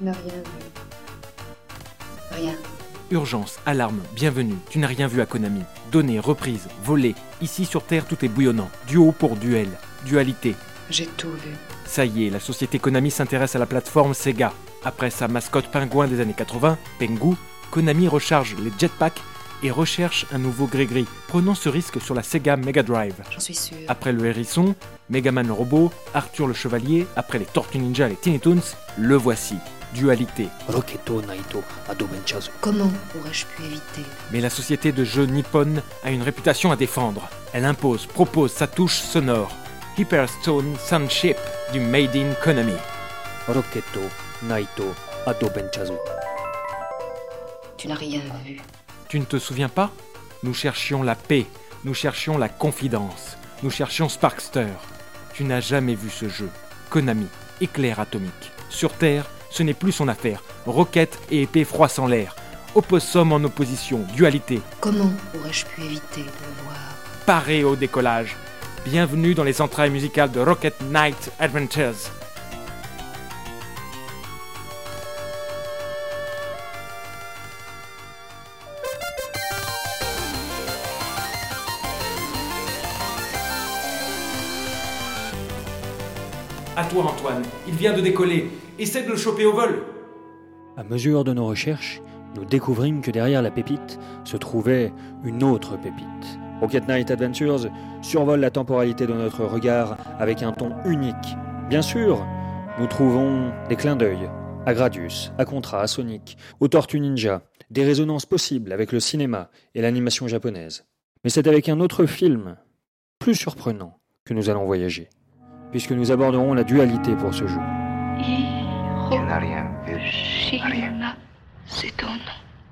Rien vu. Rien. Urgence, alarme, bienvenue, tu n'as rien vu à Konami. Données, reprise, volée. Ici sur Terre, tout est bouillonnant. Duo pour duel. Dualité. J'ai tout vu. Ça y est, la société Konami s'intéresse à la plateforme Sega. Après sa mascotte pingouin des années 80, Pengu, Konami recharge les jetpacks et recherche un nouveau Grégory, prenant ce risque sur la Sega Mega Drive. J'en suis sûr. Après le hérisson, Megaman le robot, Arthur le chevalier, après les Tortues Ninja et les Tiny Toons, le voici. Dualité. Roketo Naito Adobenchazu. Comment aurais-je pu éviter? Mais la société de jeux Nippon a une réputation à défendre. Elle impose, propose sa touche sonore. Hyperstone Sunship du Made in Konami. Roketo Naito Adobenchazu. Tu n'as rien vu. Tu ne te souviens pas? Nous cherchions la paix, nous cherchions la confidence, nous cherchions Sparkster. Tu n'as jamais vu ce jeu. Konami, éclair atomique. Sur Terre, ce n'est plus son affaire. Roquette et épée froissant l'air. Opossum en opposition, dualité. Comment aurais-je pu éviter de le voir? Paré au décollage. Bienvenue dans les entrailles musicales de Rocket Knight Adventures. À toi Antoine, il vient de décoller. Essaie de le choper au vol. À mesure de nos recherches, nous découvrîmes que derrière la pépite se trouvait une autre pépite. Rocket Knight Adventures survole la temporalité de notre regard avec un ton unique. Bien sûr, nous trouvons des clins d'œil à Gradius, à Contra, à Sonic, aux Tortues Ninja, des résonances possibles avec le cinéma et l'animation japonaise. Mais c'est avec un autre film, plus surprenant, que nous allons voyager, puisque nous aborderons la dualité pour ce jeu. Tu n'as rien vu. Hiroshima, c'est ton nom.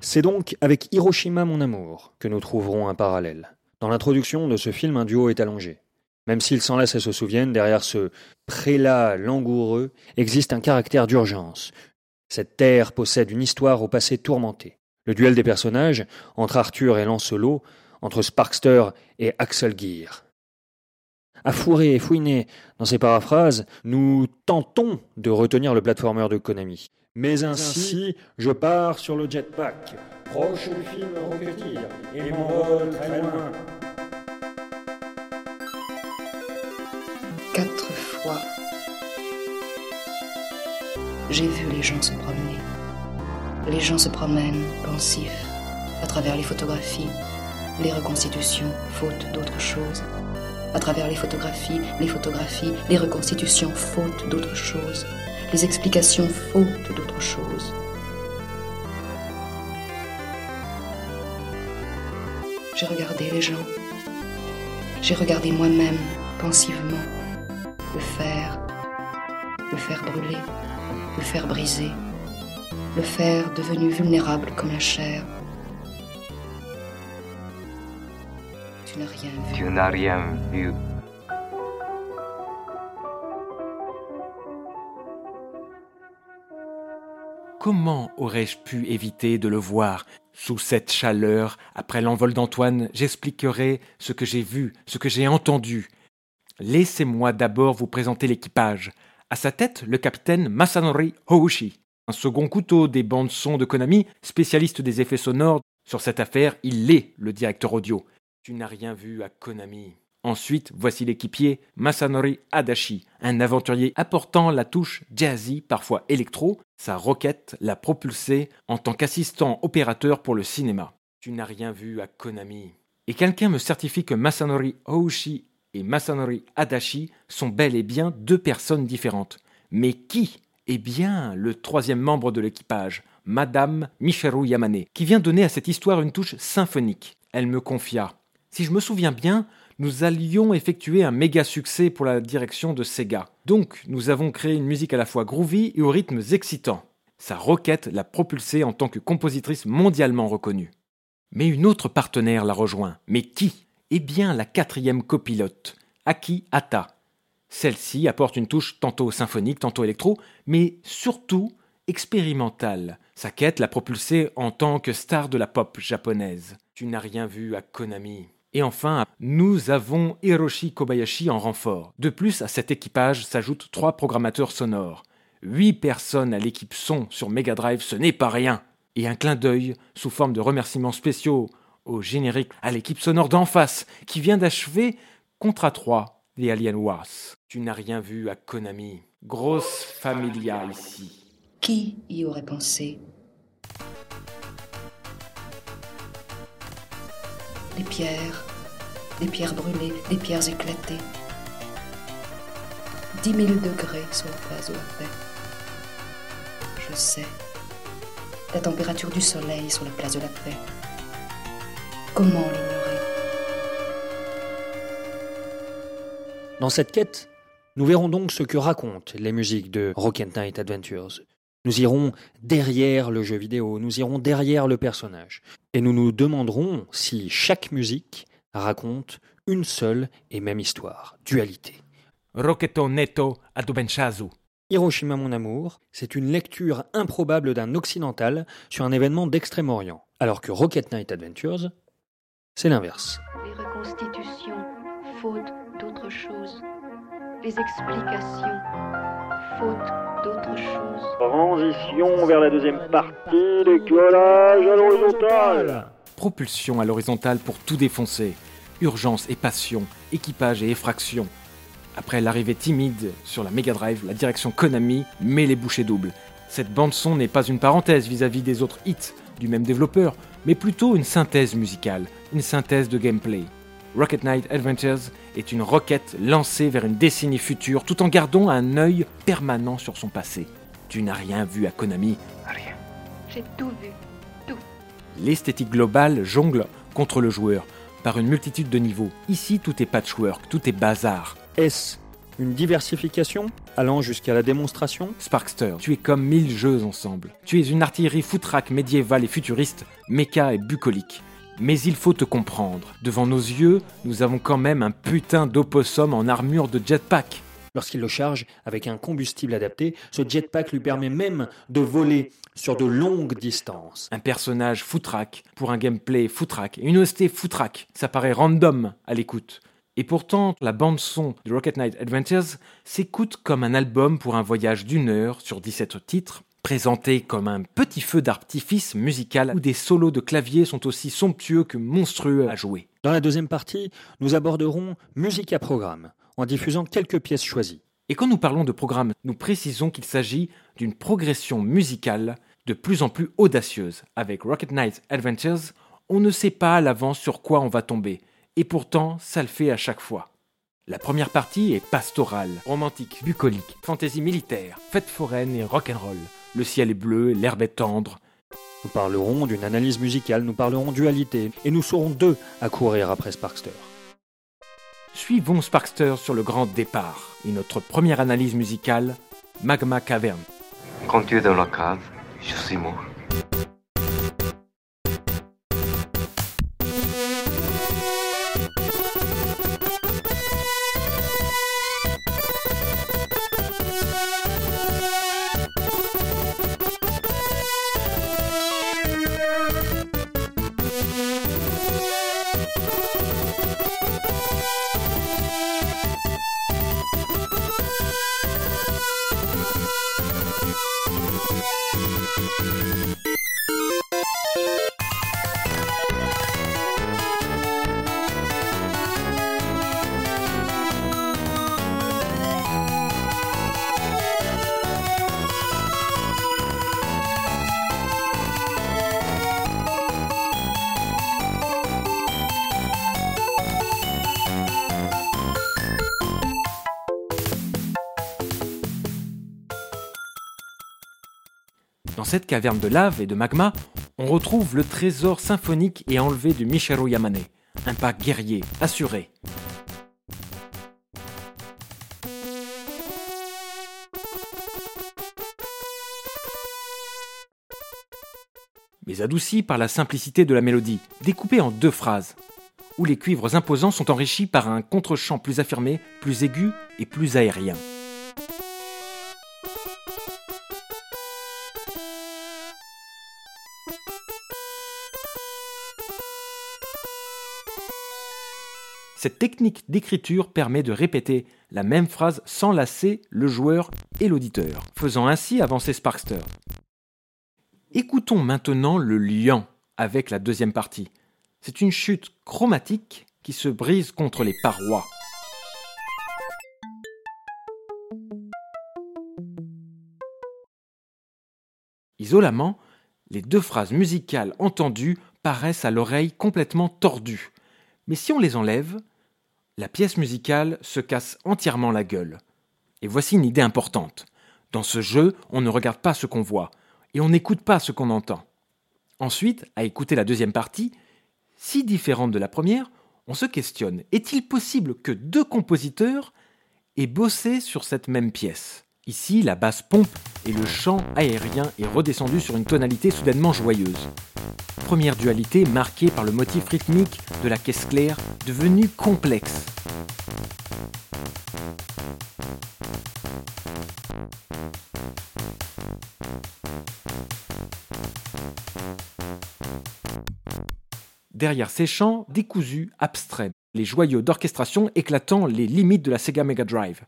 C'est donc avec Hiroshima mon amour que nous trouverons un parallèle. Dans l'introduction de ce film, un duo est allongé. Même s'ils s'en laissent et se souviennent, derrière ce prélat langoureux existe un caractère d'urgence. Cette terre possède une histoire au passé tourmenté. Le duel des personnages, entre Arthur et Lancelot, entre Sparkster et Axel Gear. À fourrer et fouiner dans ces paraphrases, nous tentons de retenir le platformer de Konami. Mais ainsi, je pars sur le jetpack, proche du film Rocketeer, et m'envole très loin. Quatre fois. J'ai vu les gens se promener. Les gens se promènent, pensifs, à travers les photographies, les reconstitutions, faute d'autre chose. À travers les photographies, les photographies, les reconstitutions, faute d'autre chose. Les explications, faute d'autre chose. J'ai regardé les gens. J'ai regardé moi-même, pensivement, le fer, le fer brûlé, le fer brisé, le fer devenu vulnérable comme la chair. Tu n'as rien vu. Tu n'as rien vu. Comment aurais-je pu éviter de le voir Sous cette chaleur, après l'envol d'Antoine, j'expliquerai ce que j'ai vu, ce que j'ai entendu. Laissez-moi d'abord vous présenter l'équipage. À sa tête, le capitaine Masanori Houshi, un second couteau des bandes son de Konami, spécialiste des effets sonores. Sur cette affaire, il est le directeur audio. Tu n'as rien vu à Konami. Ensuite, voici l'équipier Masanori Adachi, un aventurier apportant la touche jazzy, parfois électro. Sa roquette l'a propulsé en tant qu'assistant opérateur pour le cinéma. Tu n'as rien vu à Konami. Et quelqu'un me certifie que Masanori Oushi et Masanori Adachi sont bel et bien deux personnes différentes. Mais qui Eh bien, le troisième membre de l'équipage, Madame Michiru Yamane, qui vient donner à cette histoire une touche symphonique. Elle me confia Si je me souviens bien, nous allions effectuer un méga succès pour la direction de Sega. Donc, nous avons créé une musique à la fois groovy et aux rythmes excitants. Sa requête l'a propulsée en tant que compositrice mondialement reconnue. Mais une autre partenaire l'a rejoint. Mais qui? Eh bien, la quatrième copilote, Aki Hata. Celle-ci apporte une touche tantôt symphonique, tantôt électro, mais surtout expérimentale. Sa quête l'a propulsée en tant que star de la pop japonaise. Tu n'as rien vu à Konami. Et enfin, nous avons Hiroshi Kobayashi en renfort. De plus, à cet équipage s'ajoutent trois programmateurs sonores. Huit personnes à l'équipe son sur Mega Drive, ce n'est pas rien. Et un clin d'œil sous forme de remerciements spéciaux au générique à l'équipe sonore d'en face qui vient d'achever Contra 3 des Alien Wars. Tu n'as rien vu à Konami. Grosse familia ici. Qui y aurait pensé? Des pierres, des pierres brûlées, des pierres éclatées. Dix mille degrés sur la place de la paix. Je sais. La température du soleil sur la place de la paix. Comment l'ignorer? Dans cette quête, nous verrons donc ce que racontent les musiques de Rock Knight Adventures. Nous irons derrière le jeu vidéo, nous irons derrière le personnage, et nous nous demanderons si chaque musique raconte une seule et même histoire, dualité. Rocketo Neto Adobenchazu. Hiroshima mon amour, c'est une lecture improbable d'un occidental sur un événement d'Extrême-Orient, alors que Rocket Knight Adventures, c'est l'inverse. Les reconstitutions, faute d'autre chose. Les explications, faute d'autre chose. Transition vers la deuxième partie, décollage à l'horizontale. Propulsion à l'horizontale pour tout défoncer. Urgence et passion, équipage et effraction. Après l'arrivée timide sur la Mega Drive, la direction Konami met les bouchées doubles. Cette bande-son n'est pas une parenthèse vis-à-vis des autres hits du même développeur, mais plutôt une synthèse musicale, une synthèse de gameplay. Rocket Knight Adventures est une roquette lancée vers une décennie future tout en gardant un œil permanent sur son passé. Tu n'as rien vu à Konami, Rien. J'ai tout vu. L'esthétique globale jongle contre le joueur par une multitude de niveaux. Ici, tout est patchwork, tout est bazar. Est-ce une diversification allant jusqu'à la démonstration? Sparkster, tu es comme mille jeux ensemble. Tu es une artillerie foutraque médiévale et futuriste, méca et bucolique. Mais il faut te comprendre. Devant nos yeux, nous avons quand même un putain d'opossum en armure de jetpack. Lorsqu'il le charge avec un combustible adapté, ce jetpack lui permet même de voler sur de longues distances. Un personnage foutraque pour un gameplay foutraque, une OST foutraque. Ça paraît random à l'écoute. Et pourtant, la bande-son de Rocket Knight Adventures s'écoute comme un album pour un voyage d'une heure sur 17 titres, présenté comme un petit feu d'artifice musical où des solos de clavier sont aussi somptueux que monstrueux à jouer. Dans la deuxième partie, nous aborderons musique à programme, en diffusant quelques pièces choisies. Et quand nous parlons de programme, nous précisons qu'il s'agit d'une progression musicale de plus en plus audacieuse. Avec Rocket Knight Adventures, on ne sait pas à l'avance sur quoi on va tomber, et pourtant ça le fait à chaque fois. La première partie est pastorale, romantique, bucolique, fantaisie militaire, fête foraine et rock'n'roll. Le ciel est bleu, l'herbe est tendre. Nous parlerons d'une analyse musicale, nous parlerons dualité, et nous serons deux à courir après Sparkster. Suivons Sparkster sur le grand départ. Et notre première analyse musicale, Magma Cavern. Quand tu es dans la cave, je suis mort. Cette caverne de lave et de magma, on retrouve le trésor symphonique et enlevé de Michiru Yamane. Un pas guerrier, assuré. Mais adouci par la simplicité de la mélodie, découpée en deux phrases, où les cuivres imposants sont enrichis par un contre-champ plus affirmé, plus aigu et plus aérien. Cette technique d'écriture permet de répéter la même phrase sans lasser le joueur et l'auditeur, faisant ainsi avancer Sparkster. Écoutons maintenant le lien avec la deuxième partie. C'est une chute chromatique qui se brise contre les parois. Isolement, les deux phrases musicales entendues paraissent à l'oreille complètement tordues. Mais si on les enlève, la pièce musicale se casse entièrement la gueule. Et voici une idée importante. Dans ce jeu, on ne regarde pas ce qu'on voit, et on n'écoute pas ce qu'on entend. Ensuite, à écouter la deuxième partie, si différente de la première, on se questionne, est-il possible que deux compositeurs aient bossé sur cette même pièce? Ici, la basse pompe et le chant aérien est redescendu sur une tonalité soudainement joyeuse. Première dualité marquée par le motif rythmique de la caisse claire devenu complexe. Derrière ces chants décousus, abstraits, les joyaux d'orchestration éclatant les limites de la Sega Mega Drive.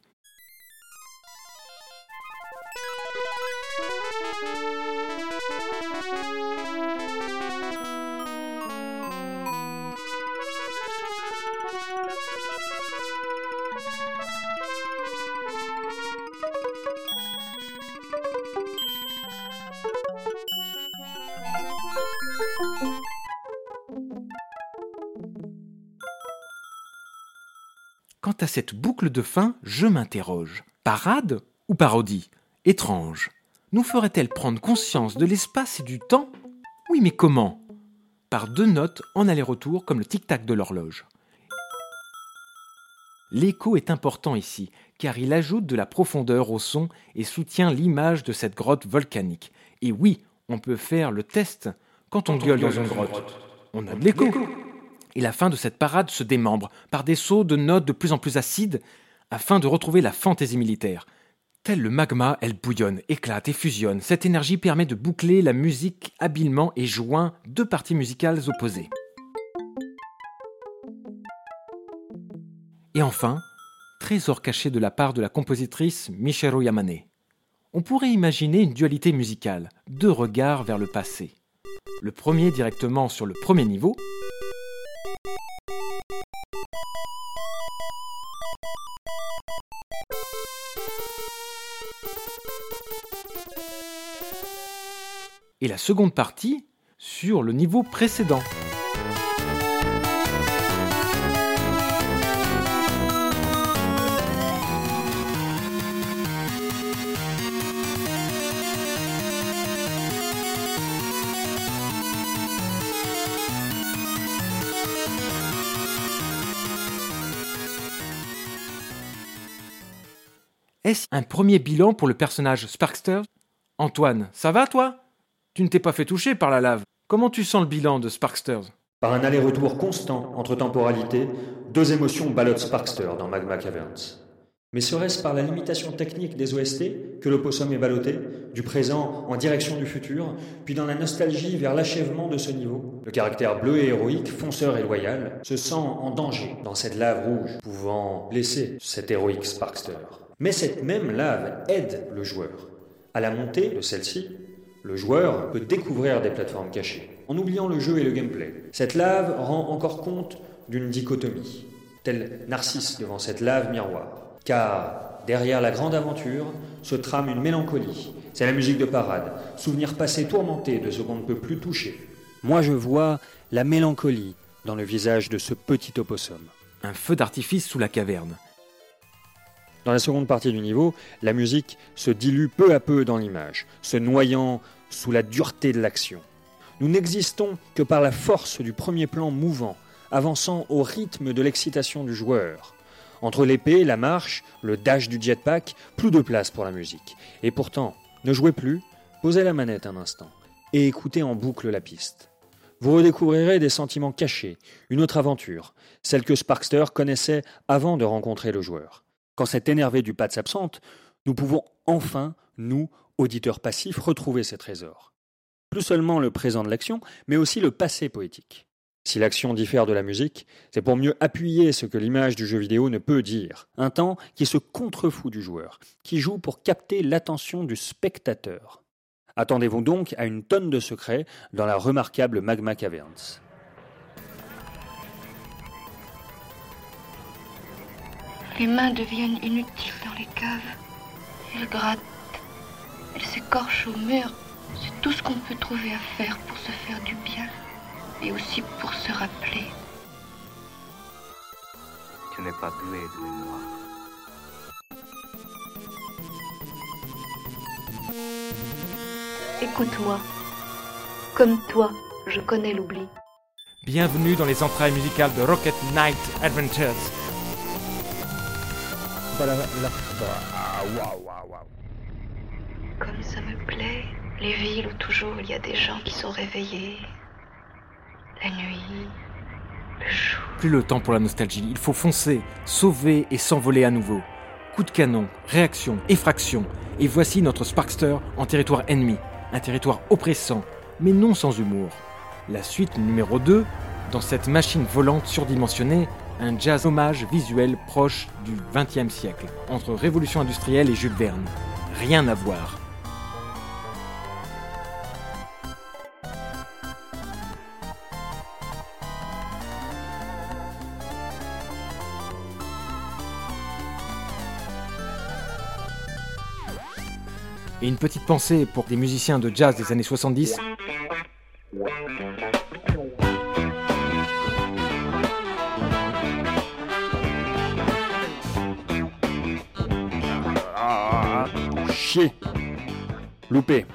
Cette boucle de fin, je m'interroge. Parade ou parodie? Étrange. Nous ferait-elle prendre conscience de l'espace et du temps? Oui, mais comment? Par deux notes en aller-retour comme le tic-tac de l'horloge. L'écho est important ici, car il ajoute de la profondeur au son et soutient l'image de cette grotte volcanique. Et oui, on peut faire le test quand on gueule dans une grotte. On a de l'écho. Et la fin de cette parade se démembre par des sauts de notes de plus en plus acides afin de retrouver la fantaisie militaire. Tel le magma, elle bouillonne, éclate et fusionne. Cette énergie permet de boucler la musique habilement et joint deux parties musicales opposées. Et enfin, trésor caché de la part de la compositrice Michiru Yamane. On pourrait imaginer une dualité musicale, deux regards vers le passé. Le premier directement sur le premier niveau, et la seconde partie sur le niveau précédent. Est-ce un premier bilan pour le personnage Sparkster? Antoine, ça va toi? Tu ne t'es pas fait toucher par la lave. Comment tu sens le bilan de Sparksters? Par un aller-retour constant entre temporalités, deux émotions ballottent Sparkster dans Magma Caverns. Mais serait-ce par la limitation technique des OST que l'opossum est ballotté, du présent en direction du futur, puis dans la nostalgie vers l'achèvement de ce niveau? Le caractère bleu et héroïque, fonceur et loyal, se sent en danger dans cette lave rouge, pouvant blesser cet héroïque Sparkster. Mais cette même lave aide le joueur. À la montée de celle-ci, le joueur peut découvrir des plateformes cachées, en oubliant le jeu et le gameplay. Cette lave rend encore compte d'une dichotomie, tel Narcisse devant cette lave miroir. Car derrière la grande aventure se trame une mélancolie. C'est la musique de parade, souvenir passé tourmenté de ce qu'on ne peut plus toucher. Moi je vois la mélancolie dans le visage de ce petit opossum. Un feu d'artifice sous la caverne. Dans la seconde partie du niveau, la musique se dilue peu à peu dans l'image, se noyant sous la dureté de l'action. Nous n'existons que par la force du premier plan mouvant, avançant au rythme de l'excitation du joueur. Entre l'épée, la marche, le dash du jetpack, plus de place pour la musique. Et pourtant, ne jouez plus, posez la manette un instant et écoutez en boucle la piste. Vous redécouvrirez des sentiments cachés, une autre aventure, celle que Sparkster connaissait avant de rencontrer le joueur. Quand cet énervé du pad s'absente, nous pouvons enfin, nous, auditeurs passifs, retrouver ces trésors. Plus seulement le présent de l'action, mais aussi le passé poétique. Si l'action diffère de la musique, c'est pour mieux appuyer ce que l'image du jeu vidéo ne peut dire. Un temps qui se contrefout du joueur, qui joue pour capter l'attention du spectateur. Attendez-vous donc à une tonne de secrets dans la remarquable Magma Caverns. Les mains deviennent inutiles dans les caves. Elles grattent. Elles s'écorchent au mur. C'est tout ce qu'on peut trouver à faire pour se faire du bien et aussi pour se rappeler. Tu n'es pas doué de mémoire. Écoute-moi. Comme toi, je connais l'oubli. Bienvenue dans les entrailles musicales de Rocket Knight Adventures. Comme ça me plaît, les villes où toujours il y a des gens qui sont réveillés. La nuit, le jour. Plus le temps pour la nostalgie, il faut foncer, sauver et s'envoler à nouveau. Coup de canon, réaction, effraction, et voici notre Sparkster en territoire ennemi, un territoire oppressant, mais non sans humour. La suite numéro 2, dans cette machine volante surdimensionnée, un jazz hommage visuel proche du XXe siècle, entre révolution industrielle et Jules Verne. Rien à voir. Et une petite pensée pour des musiciens de jazz des années 70. Chier Loupé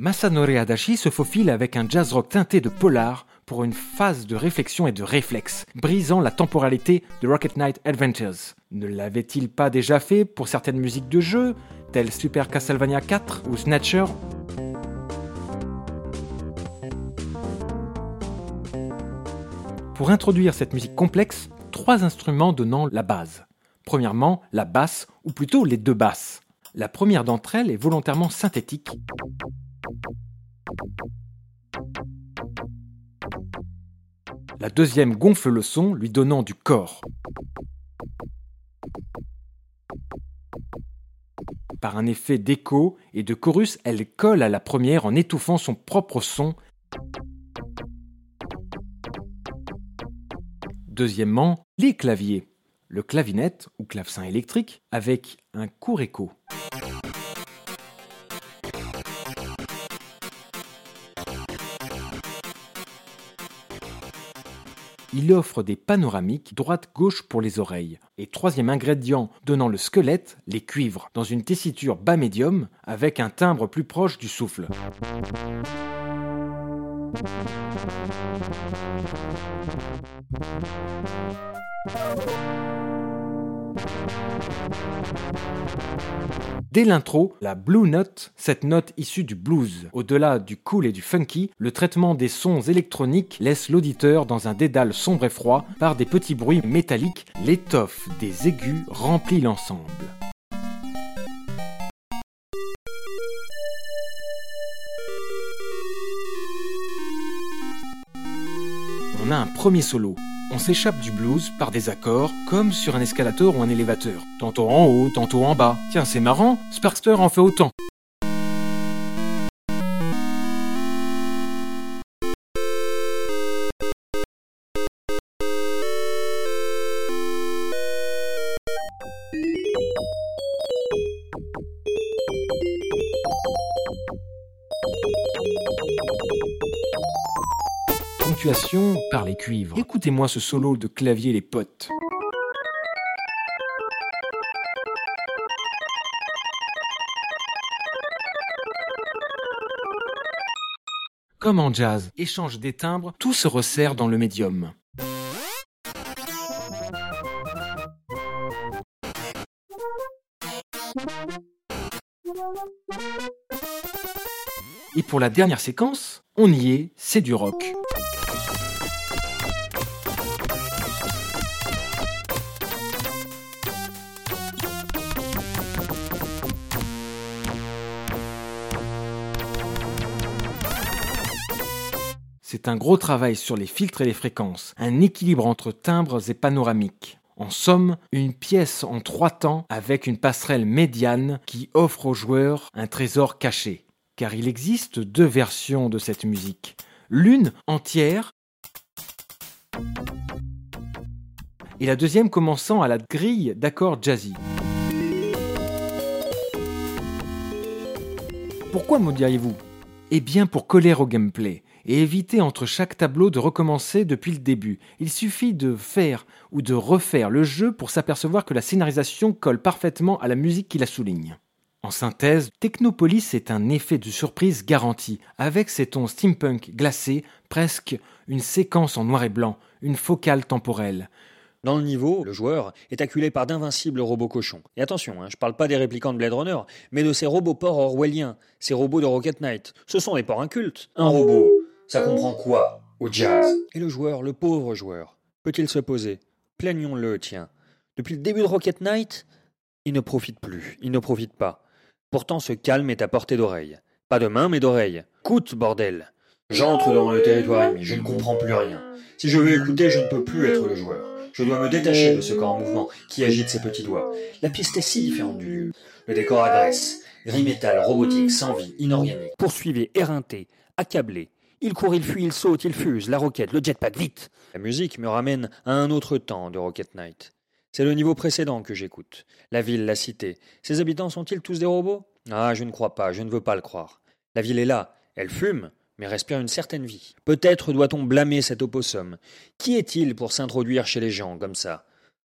Masanori Adachi se faufile avec un jazz rock teinté de polar pour une phase de réflexion et de réflexe, brisant la temporalité de Rocket Knight Adventures. Ne l'avait-il pas déjà fait pour certaines musiques de jeu, telles Super Castlevania 4 ou Snatcher? Pour introduire cette musique complexe, trois instruments donnant la base. Premièrement, la basse, ou plutôt les deux basses. La première d'entre elles est volontairement synthétique. La deuxième gonfle le son, lui donnant du corps. Par un effet d'écho et de chorus, elle colle à la première en étouffant son propre son. Deuxièmement, les claviers. Le clavinette ou clavecin électrique avec un court écho. Il offre des panoramiques droite-gauche pour les oreilles. Et troisième ingrédient donnant le squelette, les cuivres, dans une tessiture bas médium avec un timbre plus proche du souffle. Dès l'intro, la blue note, cette note issue du blues, au-delà du cool et du funky, le traitement des sons électroniques laisse l'auditeur dans un dédale sombre et froid par des petits bruits métalliques, l'étoffe des aigus remplit l'ensemble. On a un premier solo, on s'échappe du blues par des accords, comme sur un escalator ou un élévateur. Tantôt en haut, tantôt en bas. Tiens, c'est marrant, Sparkster en fait autant. Par les cuivres. Écoutez-moi ce solo de clavier les potes. Comme en jazz, échange des timbres, tout se resserre dans le médium. Et pour la dernière séquence, on y est, c'est du rock. C'est un gros travail sur les filtres et les fréquences, un équilibre entre timbres et panoramiques. En somme, une pièce en trois temps avec une passerelle médiane qui offre aux joueurs un trésor caché. Car il existe deux versions de cette musique. L'une entière et la deuxième commençant à la grille d'accords jazzy. Pourquoi me diriez-vous? Eh bien pour coller au gameplay et éviter entre chaque tableau de recommencer depuis le début. Il suffit de faire ou de refaire le jeu pour s'apercevoir que la scénarisation colle parfaitement à la musique qui la souligne. En synthèse, Technopolis est un effet de surprise garanti, avec ses tons steampunk glacés, presque une séquence en noir et blanc, une focale temporelle. Dans le niveau, le joueur est acculé par d'invincibles robots cochons. Et attention, hein, je parle pas des réplicants de Blade Runner, mais de ces robots porcs orwelliens, ces robots de Rocket Knight. Ce sont des porcs incultes. Un robot, ça comprend quoi au jazz Et le joueur, le pauvre joueur, peut-il se poser? Plaignons-le, tiens. Depuis le début de Rocket Knight, il ne profite plus, il ne profite pas. Pourtant, ce calme est à portée d'oreille. Pas de main, mais d'oreille. Coute, bordel J'entre dans le territoire ennemi, je ne comprends plus rien. Si je veux écouter, je ne peux plus être le joueur. Je dois me détacher de ce corps en mouvement qui agite ses petits doigts. La piste est si différente du lieu. Le décor agresse. Gris métal, robotique, sans vie, inorganique. Poursuivez, éreinté, accablé, il court, il fuit, il saute, il fuse, la roquette, le jetpack, vite La musique me ramène à un autre temps de Rocket Knight. C'est le niveau précédent que j'écoute. La ville, la cité. Ses habitants sont-ils tous des robots? Ah, je ne crois pas, je ne veux pas le croire. La ville est là, elle fume, mais respire une certaine vie. Peut-être doit-on blâmer cet opossum. Qui est-il pour s'introduire chez les gens comme ça?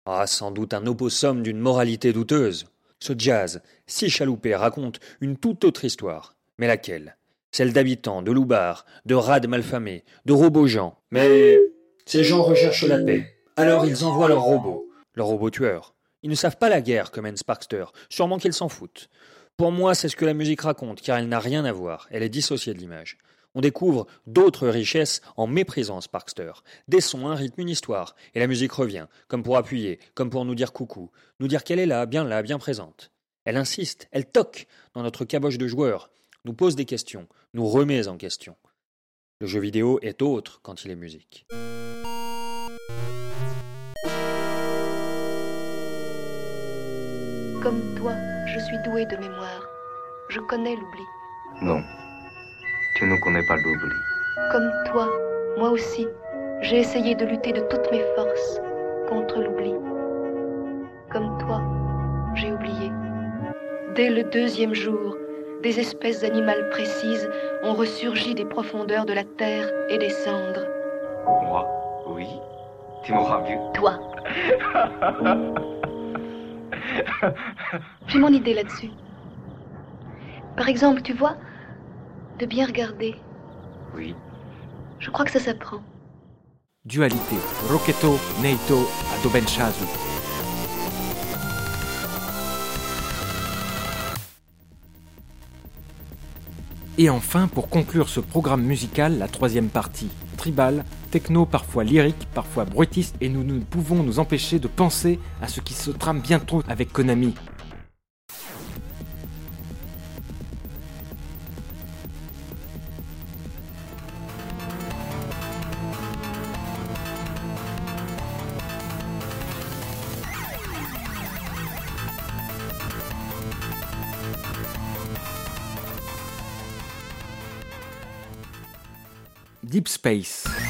Ah, sans doute un opossum d'une moralité douteuse. Ce jazz, si chaloupé, raconte une toute autre histoire. Mais laquelle? Celle d'habitants, de loupards, de rades malfamés, de robots gens. Mais ces gens recherchent la paix. Alors ils envoient leurs robots, leurs robots tueurs. Ils ne savent pas la guerre comme mène Sparkster, sûrement qu'ils s'en foutent. Pour moi, c'est ce que la musique raconte, car elle n'a rien à voir, elle est dissociée de l'image. On découvre d'autres richesses en méprisant Sparkster. Des sons, un rythme, une histoire, et la musique revient, comme pour appuyer, comme pour nous dire coucou, nous dire qu'elle est là, bien là, bien présente. Elle insiste, elle toque dans notre caboche de joueurs, nous pose des questions, nous remet en question. Le jeu vidéo est autre quand il est musique. Comme toi, je suis doué de mémoire. Je connais l'oubli. Non, tu ne connais pas l'oubli. Comme toi, moi aussi, j'ai essayé de lutter de toutes mes forces contre l'oubli. Comme toi, j'ai oublié. Dès le deuxième jour, des espèces animales précises ont ressurgi des profondeurs de la terre et des cendres. Moi, oui. Tu m'auras vu. Toi. J'ai mon idée là-dessus. Par exemple, tu vois, de bien regarder. Oui. Je crois que ça s'apprend. Dualité. Roquetto, Neito, Adobenchazu. Et enfin, pour conclure ce programme musical, la troisième partie, tribal, techno, parfois lyrique, parfois bruitiste, et nous ne pouvons nous empêcher de penser à ce qui se trame bientôt avec Konami. Deep Space.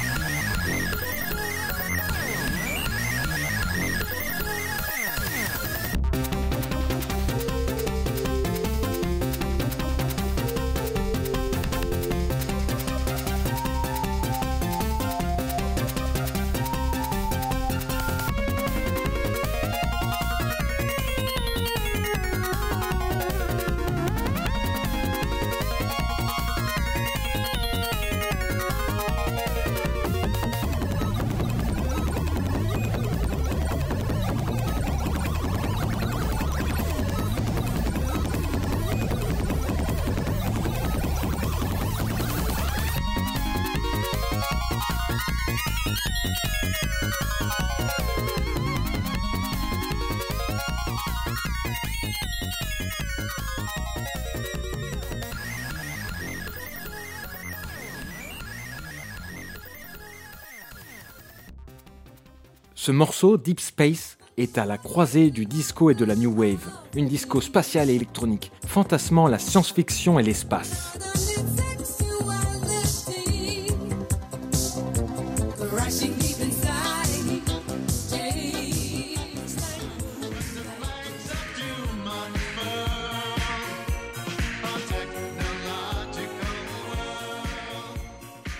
Ce morceau, Deep Space, est à la croisée du disco et de la new wave, une disco spatiale et électronique, fantasmant la science-fiction et l'espace.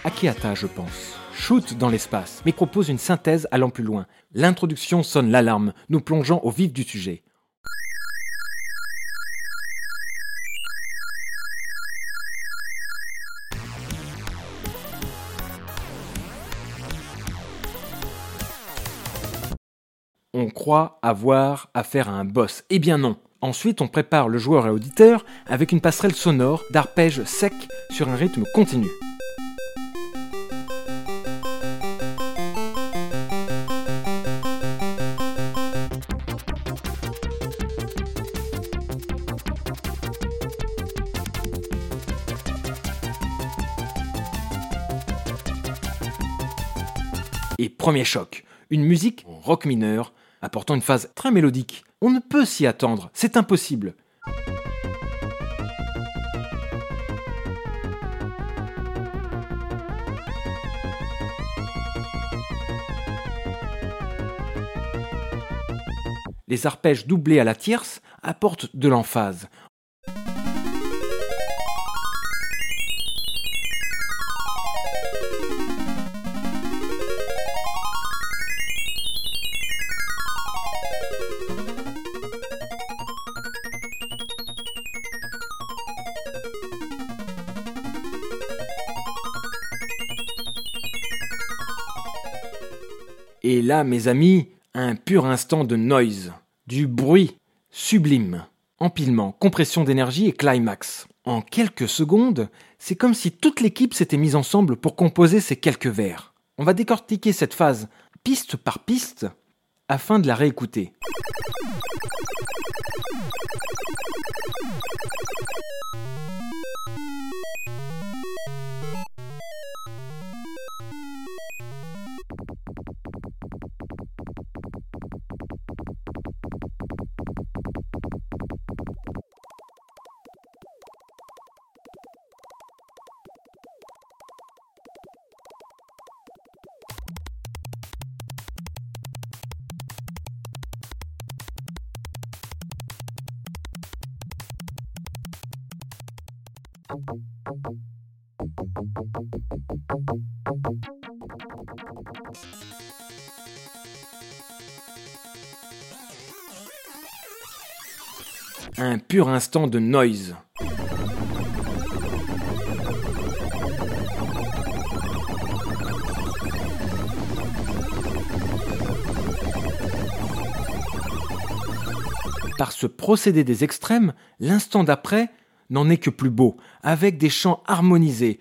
Akiata, je pense shoot dans l'espace, mais propose une synthèse allant plus loin. L'introduction sonne l'alarme, nous plongeant au vif du sujet. On croit avoir affaire à un boss. Eh bien non. Ensuite, on prépare le joueur et l'auditeur avec une passerelle sonore d'arpèges secs sur un rythme continu. Premier choc, une musique rock mineur apportant une phase très mélodique. On ne peut s'y attendre, c'est impossible. Les arpèges doublés à la tierce apportent de l'emphase. Là, mes amis, un pur instant de noise, du bruit sublime, empilement, compression d'énergie et climax. En quelques secondes, c'est comme si toute l'équipe s'était mise ensemble pour composer ces quelques vers. On va décortiquer cette phase piste par piste afin de la réécouter. Un pur instant de noise. Par ce procédé des extrêmes, l'instant d'après, n'en est que plus beau, avec des chants harmonisés.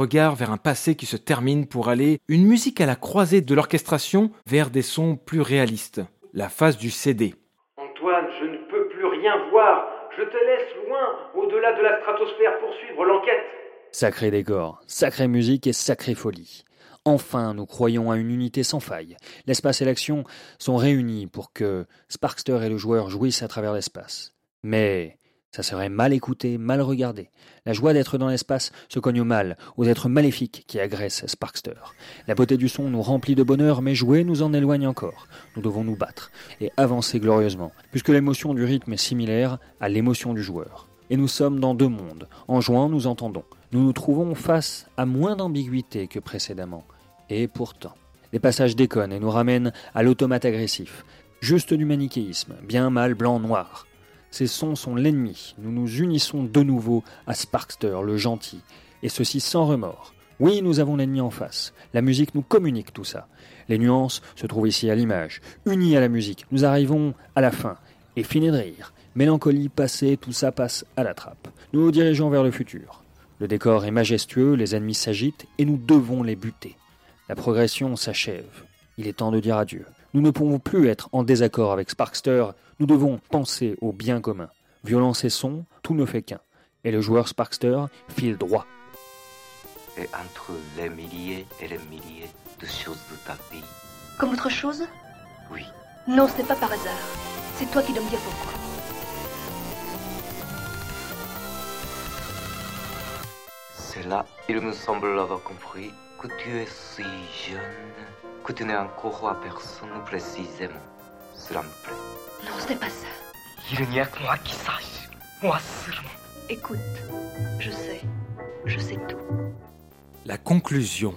Regard vers un passé qui se termine pour aller une musique à la croisée de l'orchestration vers des sons plus réalistes. La phase du CD. Antoine, je ne peux plus rien voir. Je te laisse loin, au-delà de la stratosphère, poursuivre l'enquête. Sacré décor, sacrée musique et sacrée folie. Enfin, nous croyons à une unité sans faille. L'espace et l'action sont réunis pour que Sparkster et le joueur jouissent à travers l'espace. Mais ça serait mal écouté, mal regardé. La joie d'être dans l'espace se cogne au mal, aux êtres maléfiques qui agressent Sparkster. La beauté du son nous remplit de bonheur, mais jouer nous en éloigne encore. Nous devons nous battre et avancer glorieusement, puisque l'émotion du rythme est similaire à l'émotion du joueur. Et nous sommes dans deux mondes. En jouant, nous entendons. Nous nous trouvons face à moins d'ambiguïté que précédemment. Et pourtant, les passages déconnent et nous ramènent à l'automate agressif. Juste du manichéisme, bien mal, blanc, noir. Ces sons sont l'ennemi. Nous nous unissons de nouveau à Sparkster, le gentil, et ceci sans remords. Oui, nous avons l'ennemi en face. La musique nous communique tout ça. Les nuances se trouvent ici à l'image. Unis à la musique, nous arrivons à la fin. Et fini de rire. Mélancolie passée, tout ça passe à la trappe. Nous nous dirigeons vers le futur. Le décor est majestueux, les ennemis s'agitent, et nous devons les buter. La progression s'achève. Il est temps de dire adieu. Nous ne pouvons plus être en désaccord avec Sparkster, nous devons penser au bien commun. Violence et son, tout ne fait qu'un. Et le joueur Sparkster file droit. Et entre les milliers et les milliers de choses de ta vie, Comme autre chose? Oui, Non, ce n'est pas par hasard. C'est toi qui dois me dire pourquoi. C'est là, il me semble avoir compris que tu es si jeune que tu n'es encore à personne précisément. Cela me plaît. Non, ce n'est pas ça. Il n'y a que moi qui sache. Moi seulement. Écoute, je sais. Je sais tout. La conclusion.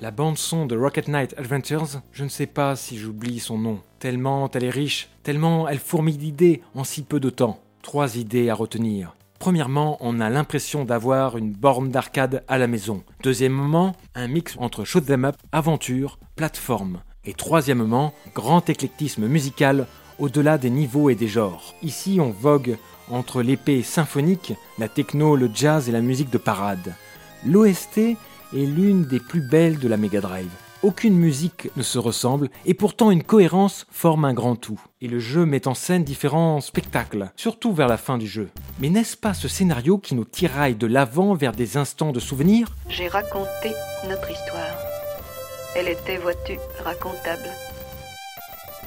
La bande-son de Rocket Knight Adventures, je ne sais pas si j'oublie son nom. Tellement elle est riche, tellement elle fourmille d'idées en si peu de temps. Trois idées à retenir. Premièrement, on a l'impression d'avoir une borne d'arcade à la maison. Deuxièmement, un mix entre shoot 'em up, aventure, plateforme. Et troisièmement, grand éclectisme musical au-delà des niveaux et des genres. Ici, on vogue entre l'épée symphonique, la techno, le jazz et la musique de parade. L'OST est l'une des plus belles de la Mega Drive. Aucune musique ne se ressemble et pourtant une cohérence forme un grand tout. Et le jeu met en scène différents spectacles, surtout vers la fin du jeu. Mais n'est-ce pas ce scénario qui nous tiraille de l'avant vers des instants de souvenirs? J'ai raconté notre histoire. Elle était, vois-tu, racontable.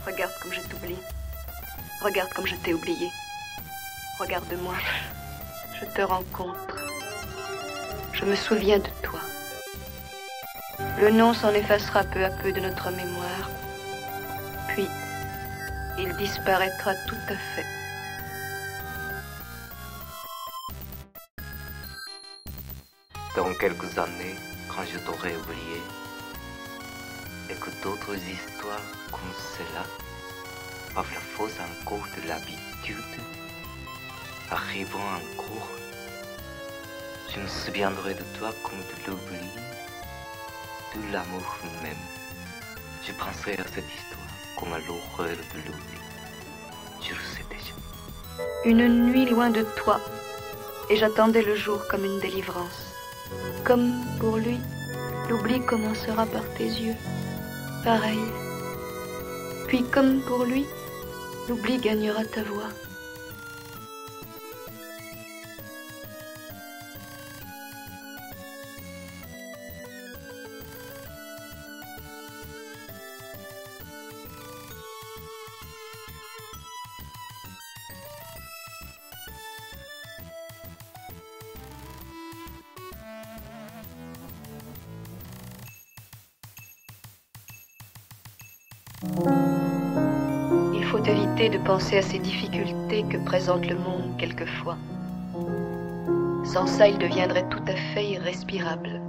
Regarde comme je t'oublie. Regarde comme je t'ai oublié. Regarde-moi. Je te rencontre. Je me souviens de toi. Le nom s'en effacera peu à peu de notre mémoire. Puis, il disparaîtra tout à fait. Dans quelques années, quand je t'aurai oublié, et que d'autres histoires comme cela, par la force encore de l'habitude, arriveront encore, je me souviendrai de toi comme de l'oubli, l'amour même. Je penserai à cette histoire comme à l'horreur de l'oubli. Je le sais déjà. Une nuit loin de toi, et j'attendais le jour comme une délivrance. Comme pour lui, l'oubli commencera par tes yeux. Pareil. Puis comme pour lui, l'oubli gagnera ta voix. Penser à ces difficultés que présente le monde quelquefois. Sans ça, il deviendrait tout à fait irrespirable.